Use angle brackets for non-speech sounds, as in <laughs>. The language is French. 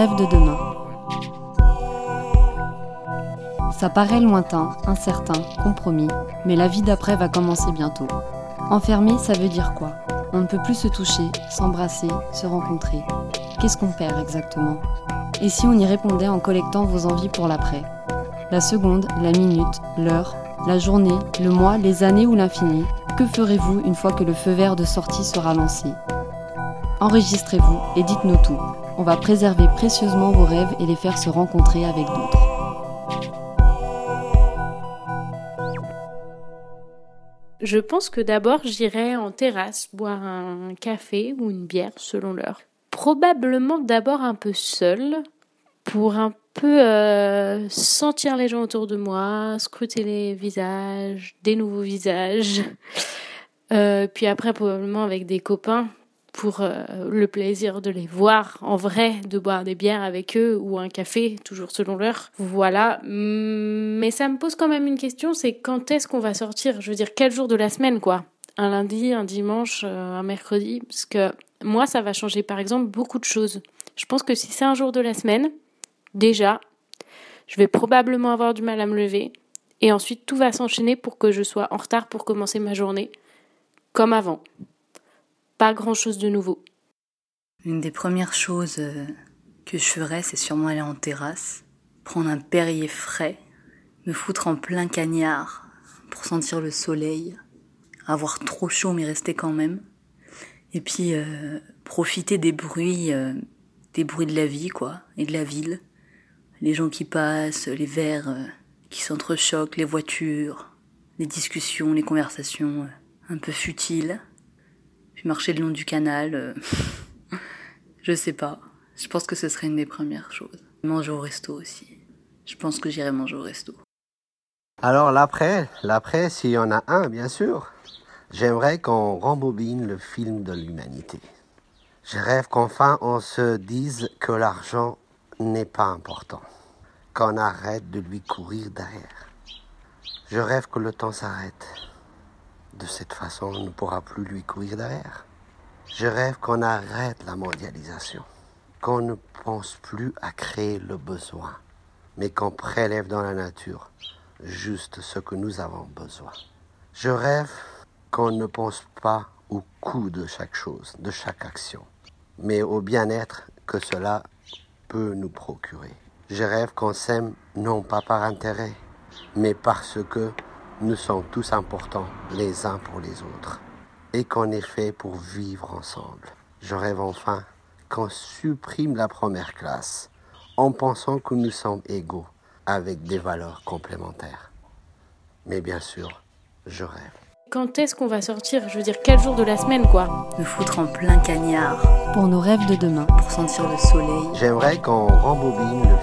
rêves de demain. Ça paraît lointain, incertain, compromis, mais la vie d'après va commencer bientôt. Enfermé, ça veut dire quoi? On ne peut plus se toucher, s'embrasser, se rencontrer. Qu'est-ce qu'on perd exactement? Et si on y répondait en collectant vos envies pour l'après? La seconde, la minute, l'heure, la journée, le mois, les années ou l'infini Que ferez-vous une fois que le feu vert de sortie sera lancé? Enregistrez-vous et dites-nous tout. On va préserver précieusement vos rêves et les faire se rencontrer avec d'autres. Je pense que d'abord j'irai en terrasse boire un café ou une bière selon l'heure. Probablement d'abord un peu seul pour un peu euh, sentir les gens autour de moi, scruter les visages, des nouveaux visages. Euh, puis après probablement avec des copains pour euh, le plaisir de les voir en vrai, de boire des bières avec eux ou un café, toujours selon l'heure. Voilà. Mais ça me pose quand même une question, c'est quand est-ce qu'on va sortir? Je veux dire, quel jour de la semaine, quoi? Un lundi, un dimanche, euh, un mercredi? Parce que moi, ça va changer, par exemple, beaucoup de choses. Je pense que si c'est un jour de la semaine, déjà, je vais probablement avoir du mal à me lever. Et ensuite, tout va s'enchaîner pour que je sois en retard pour commencer ma journée, comme avant grand-chose de nouveau. Une des premières choses euh, que je ferais, c'est sûrement aller en terrasse, prendre un Perrier frais, me foutre en plein cagnard pour sentir le soleil, avoir trop chaud mais rester quand même, et puis euh, profiter des bruits, euh, des bruits de la vie quoi, et de la ville, les gens qui passent, les verres qui s'entrechoquent, les voitures, les discussions, les conversations un peu futiles marcher le long du canal. Euh, <laughs> je sais pas. Je pense que ce serait une des premières choses. Manger au resto aussi. Je pense que j'irai manger au resto. Alors l'après, l'après, s'il y en a un, bien sûr, j'aimerais qu'on rembobine le film de l'humanité. Je rêve qu'enfin on se dise que l'argent n'est pas important, qu'on arrête de lui courir derrière. Je rêve que le temps s'arrête, de cette façon, on ne pourra plus lui courir derrière. Je rêve qu'on arrête la mondialisation, qu'on ne pense plus à créer le besoin, mais qu'on prélève dans la nature juste ce que nous avons besoin. Je rêve qu'on ne pense pas au coût de chaque chose, de chaque action, mais au bien-être que cela peut nous procurer. Je rêve qu'on s'aime non pas par intérêt, mais parce que nous sommes tous importants les uns pour les autres et qu'on est fait pour vivre ensemble. Je rêve enfin qu'on supprime la première classe en pensant que nous sommes égaux avec des valeurs complémentaires. Mais bien sûr, je rêve. Quand est-ce qu'on va sortir? Je veux dire, quel jour de la semaine, quoi? Me foutre en plein cagnard. Pour nos rêves de demain. Pour sentir le soleil. J'aimerais qu'on rembobine le.